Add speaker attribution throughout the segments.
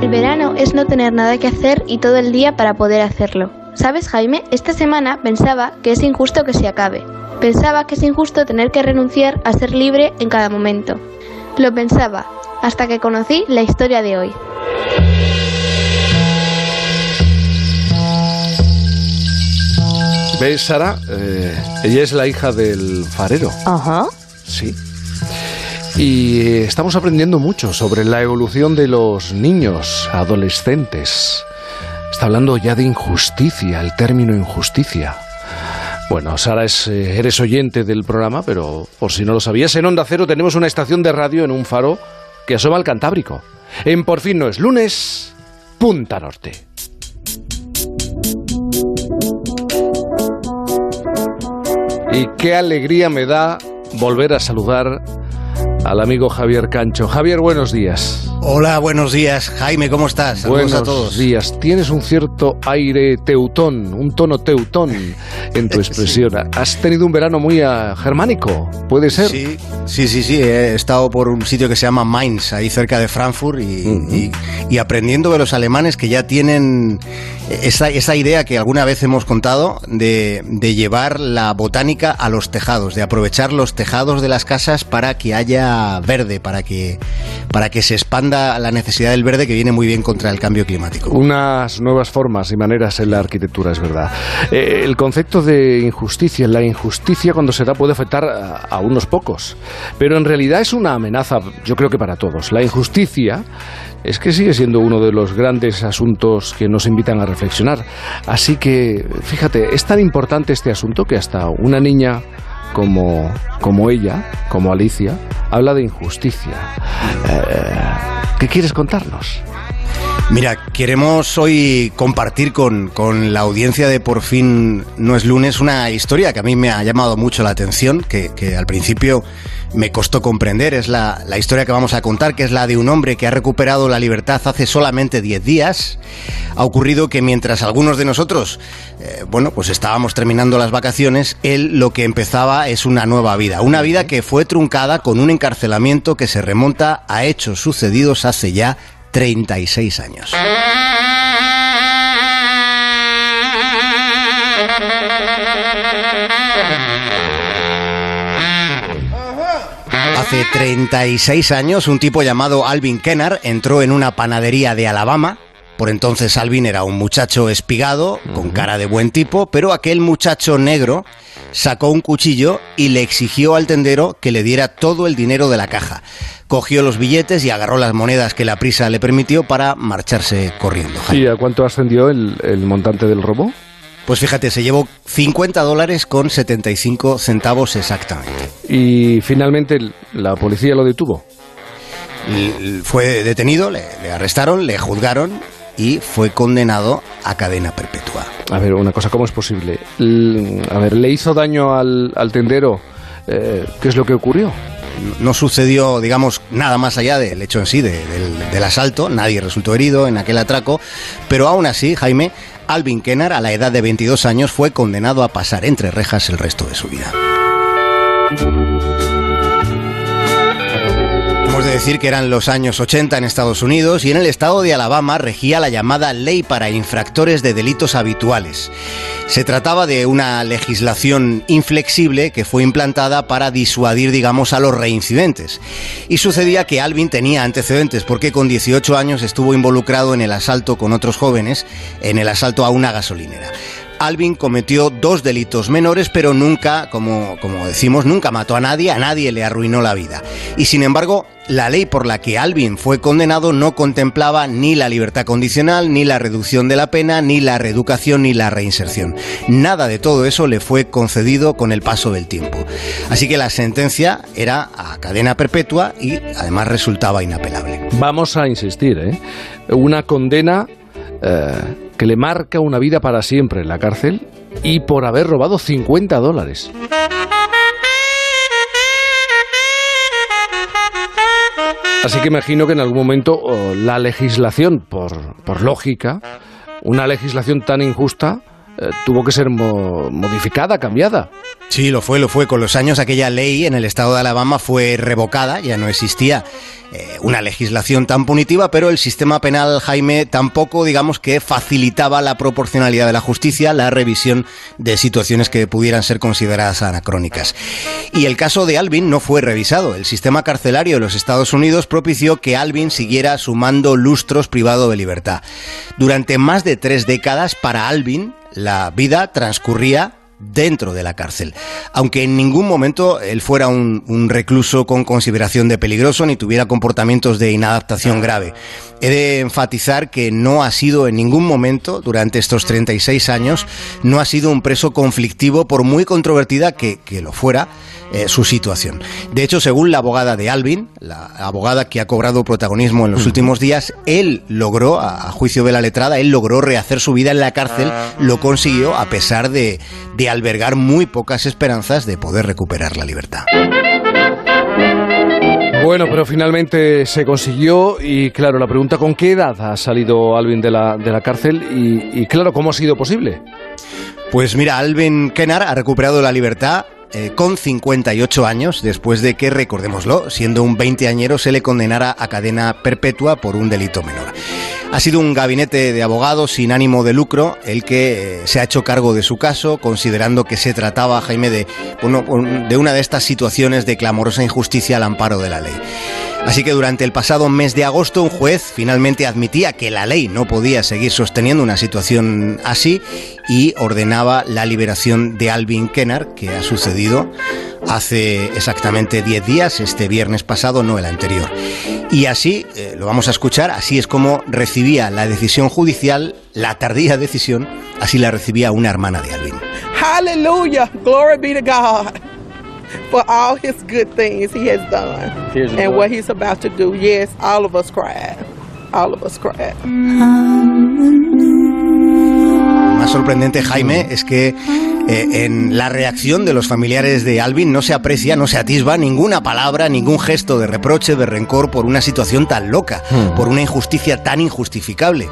Speaker 1: El verano es no tener nada que hacer y todo el día para poder hacerlo. ¿Sabes, Jaime? Esta semana pensaba que es injusto que se acabe. Pensaba que es injusto tener que renunciar a ser libre en cada momento. Lo pensaba, hasta que conocí la historia de hoy.
Speaker 2: ¿Ves, Sara? Eh, ella es la hija del farero.
Speaker 3: Ajá.
Speaker 2: Sí. Y estamos aprendiendo mucho sobre la evolución de los niños, adolescentes. Está hablando ya de injusticia, el término injusticia. Bueno, Sara, es, eh, eres oyente del programa, pero por si no lo sabías, en Onda Cero tenemos una estación de radio en un faro que asoma al Cantábrico. En Por fin no es lunes, Punta Norte. Y qué alegría me da volver a saludar al amigo Javier Cancho. Javier, buenos días.
Speaker 4: Hola, buenos días. Jaime, ¿cómo estás? Saludos
Speaker 2: buenos
Speaker 4: a todos.
Speaker 2: días. Tienes un cierto aire teutón, un tono teutón en tu expresión. Has tenido un verano muy ah, germánico, ¿puede ser?
Speaker 4: Sí, sí, sí, sí. He estado por un sitio que se llama Mainz, ahí cerca de Frankfurt, y,
Speaker 2: Ujú.
Speaker 4: y- y aprendiendo de los alemanes que ya tienen esa, esa idea que alguna vez hemos contado de, de llevar la botánica a los tejados, de aprovechar los tejados de las casas para que haya verde, para que, para que se expanda la necesidad del verde que viene muy bien contra el cambio climático.
Speaker 2: Unas nuevas formas y maneras en la arquitectura, es verdad. Eh, el concepto de injusticia, la injusticia cuando se da puede afectar a, a unos pocos, pero en realidad es una amenaza, yo creo que para todos. La injusticia es que sigue siendo uno de los grandes asuntos que nos invitan a reflexionar. Así que, fíjate, es tan importante este asunto que hasta una niña como, como ella, como Alicia, habla de injusticia. Eh, ¿Qué quieres contarnos?
Speaker 4: Mira, queremos hoy compartir con, con la audiencia de Por fin no es lunes una historia que a mí me ha llamado mucho la atención, que, que al principio me costó comprender. Es la, la historia que vamos a contar, que es la de un hombre que ha recuperado la libertad hace solamente 10 días. Ha ocurrido que mientras algunos de nosotros, eh, bueno, pues estábamos terminando las vacaciones, él lo que empezaba es una nueva vida. Una vida que fue truncada con un encarcelamiento que se remonta a hechos sucedidos hace ya 36 años. Hace 36 años, un tipo llamado Alvin Kennard entró en una panadería de Alabama. Por entonces Alvin era un muchacho espigado, con cara de buen tipo, pero aquel muchacho negro sacó un cuchillo y le exigió al tendero que le diera todo el dinero de la caja. Cogió los billetes y agarró las monedas que la prisa le permitió para marcharse corriendo. Jaime.
Speaker 2: ¿Y a cuánto ascendió el, el montante del robo?
Speaker 4: Pues fíjate, se llevó 50 dólares con 75 centavos exactamente.
Speaker 2: Y finalmente la policía lo detuvo.
Speaker 4: Fue detenido, le, le arrestaron, le juzgaron y fue condenado a cadena perpetua.
Speaker 2: A ver, una cosa, ¿cómo es posible? L- a ver, ¿le hizo daño al, al tendero? Eh, ¿Qué es lo que ocurrió?
Speaker 4: No sucedió, digamos, nada más allá del hecho en sí, de- del, del asalto. Nadie resultó herido en aquel atraco. Pero aún así, Jaime, Alvin Kennard, a la edad de 22 años, fue condenado a pasar entre rejas el resto de su vida. Hemos de decir que eran los años 80 en Estados Unidos y en el estado de Alabama regía la llamada Ley para Infractores de Delitos Habituales. Se trataba de una legislación inflexible que fue implantada para disuadir, digamos, a los reincidentes. Y sucedía que Alvin tenía antecedentes porque con 18 años estuvo involucrado en el asalto con otros jóvenes, en el asalto a una gasolinera. Alvin cometió dos delitos menores, pero nunca, como, como decimos, nunca mató a nadie, a nadie le arruinó la vida. Y sin embargo, la ley por la que Alvin fue condenado no contemplaba ni la libertad condicional, ni la reducción de la pena, ni la reeducación, ni la reinserción. Nada de todo eso le fue concedido con el paso del tiempo. Así que la sentencia era a cadena perpetua y además resultaba inapelable.
Speaker 2: Vamos a insistir, ¿eh? Una condena eh, que le marca una vida para siempre en la cárcel y por haber robado 50 dólares. Así que imagino que en algún momento oh, la legislación, por, por lógica, una legislación tan injusta eh, tuvo que ser modificada, cambiada.
Speaker 4: Sí, lo fue, lo fue. Con los años aquella ley en el estado de Alabama fue revocada, ya no existía eh, una legislación tan punitiva, pero el sistema penal, Jaime, tampoco, digamos que facilitaba la proporcionalidad de la justicia, la revisión de situaciones que pudieran ser consideradas anacrónicas. Y el caso de Alvin no fue revisado. El sistema carcelario de los Estados Unidos propició que Alvin siguiera sumando lustros privado de libertad. Durante más de tres décadas, para Alvin, la vida transcurría dentro de la cárcel, aunque en ningún momento él fuera un, recluso con consideración de peligroso ni tuviera comportamientos de inadaptación grave. He de enfatizar que no ha sido en ningún momento, durante estos 36 años, no ha sido un preso conflictivo por muy controvertida que lo fuera, eh, su situación. De hecho, según la abogada de Alvin, la abogada que ha cobrado protagonismo en los últimos días, él logró, a, juicio de la letrada, él logró rehacer su vida en la cárcel, lo consiguió a pesar de, de albergar muy pocas esperanzas de poder recuperar la libertad.
Speaker 2: Bueno, pero finalmente se consiguió y claro, la pregunta con qué edad ha salido Alvin de la, de la cárcel y, y claro, ¿cómo ha sido posible?
Speaker 4: Pues mira, Alvin Kennar ha recuperado la libertad eh, con 58 años, después de que, recordémoslo, siendo un veinteañero se le condenara a cadena perpetua por un delito menor. Ha sido un gabinete de abogados sin ánimo de lucro el que eh, se ha hecho cargo de su caso, considerando que se trataba, Jaime, de, de una de estas situaciones de clamorosa injusticia al amparo de la ley. Así que durante el pasado mes de agosto un juez finalmente admitía que la ley no podía seguir sosteniendo una situación así y ordenaba la liberación de Alvin Kennar, que ha sucedido hace exactamente 10 días, este viernes pasado, no el anterior. Y así, eh, lo vamos a escuchar, así es como recibía la decisión judicial, la tardía decisión, así la recibía una hermana de Alvin.
Speaker 3: Hallelujah, glory be to God for all his good things he has done and what he's about to do. Yes, all of us cried. All of us cried.
Speaker 4: Más sorprendente, Jaime, es que eh, en la reacción de los familiares de Alvin no se aprecia, no se atisba ninguna palabra, ningún gesto de reproche, de rencor por una situación tan loca, hmm. por una injusticia tan injustificable.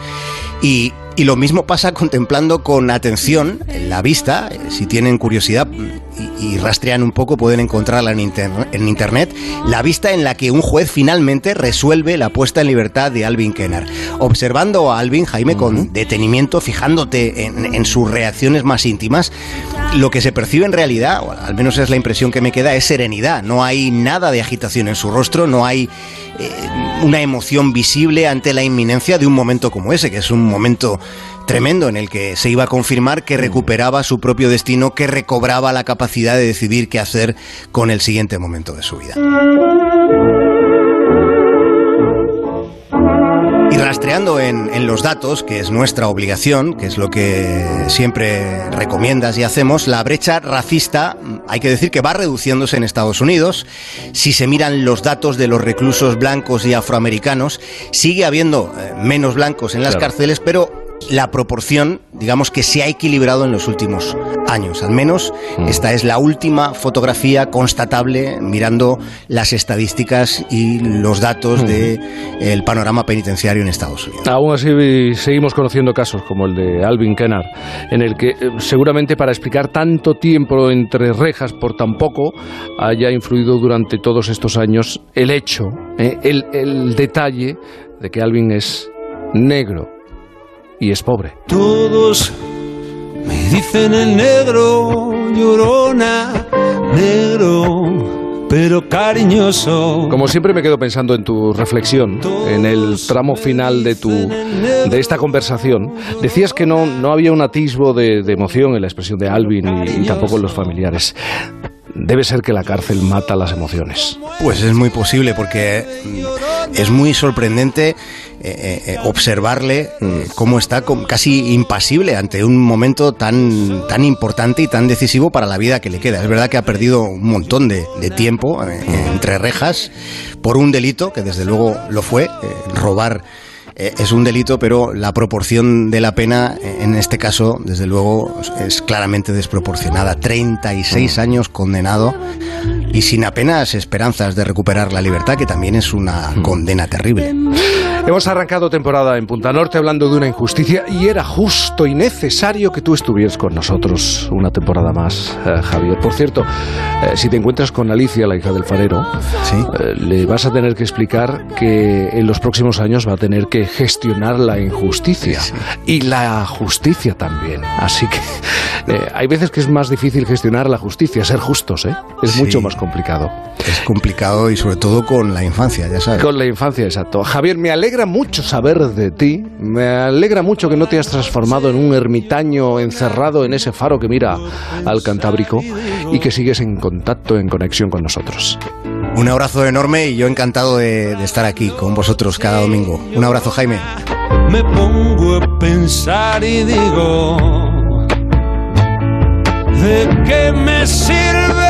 Speaker 4: Y, y lo mismo pasa contemplando con atención la vista, eh, si tienen curiosidad y, rastrean un poco pueden encontrarla en, en, internet, la vista en la que un juez finalmente resuelve la puesta en libertad de Alvin Kenner. Observando a Alvin, Jaime, con detenimiento, fijándote en, en sus reacciones más íntimas, lo que se percibe en realidad, o al menos es la impresión que me queda, es serenidad. No hay nada de agitación en su rostro, no hay eh, una emoción visible ante la inminencia de un momento como ese, que es un momento tremendo en el que se iba a confirmar que recuperaba su propio destino, que recobraba la capacidad de decidir qué hacer con el siguiente momento de su vida. Y rastreando en, los datos, que es nuestra obligación, que es lo que siempre recomiendas y hacemos, la brecha racista hay que decir que va reduciéndose en Estados Unidos. Si se miran los datos de los reclusos blancos y afroamericanos, sigue habiendo eh, menos blancos en las cárceles, pero la proporción, digamos que se ha equilibrado en los últimos años. Al menos mm. esta es la última fotografía constatable mirando las estadísticas y los datos mm. del panorama penitenciario en Estados Unidos.
Speaker 2: Aún así seguimos conociendo casos como el de Alvin Kennard, en el que eh, seguramente para explicar tanto tiempo entre rejas por tan poco haya influido durante todos estos años el hecho, eh, el detalle de que Alvin es negro y es pobre.
Speaker 5: Todos me dicen el negro, llorona, negro, pero cariñoso.
Speaker 2: Como siempre me quedo pensando en tu reflexión, en el tramo final de tu de esta conversación. Decías que no, no había un atisbo de, emoción en la expresión de Alvin y tampoco en los familiares debe ser que la cárcel mata las emociones.
Speaker 4: Pues es muy posible porque es muy sorprendente eh, eh, eh, observarle mm, cómo está casi impasible ante un momento tan, tan importante y tan decisivo para la vida que le queda. Es verdad que ha perdido un montón de, tiempo entre rejas por un delito, que desde luego lo fue, robar es un delito, pero la proporción de la pena, en este caso, desde luego, es claramente desproporcionada. 36 mm. años condenado y sin apenas esperanzas de recuperar la libertad, que también es una mm. condena terrible.
Speaker 2: Hemos arrancado temporada en Punta Norte hablando de una injusticia y era justo y necesario que tú estuvieras con nosotros una temporada más, eh, Javier. Por cierto, eh, si te encuentras con Alicia, la hija del farero, eh, le vas a tener que explicar que en los próximos años va a tener que gestionar la injusticia y la justicia también. Así que hay veces que es más difícil gestionar la justicia, ser justos, ¿eh? Es mucho más complicado.
Speaker 4: Es complicado y sobre todo con la infancia, ya sabes.
Speaker 2: Con la infancia, exacto. Javier, me alegra mucho saber de ti, me alegra mucho que no te hayas transformado en un ermitaño encerrado en ese faro que mira al Cantábrico y que sigues en contacto, en conexión con nosotros.
Speaker 4: Un abrazo enorme y yo encantado de, estar aquí con vosotros cada domingo. Un abrazo, Jaime.
Speaker 5: Me pongo a pensar y digo, ¿de qué me sirve?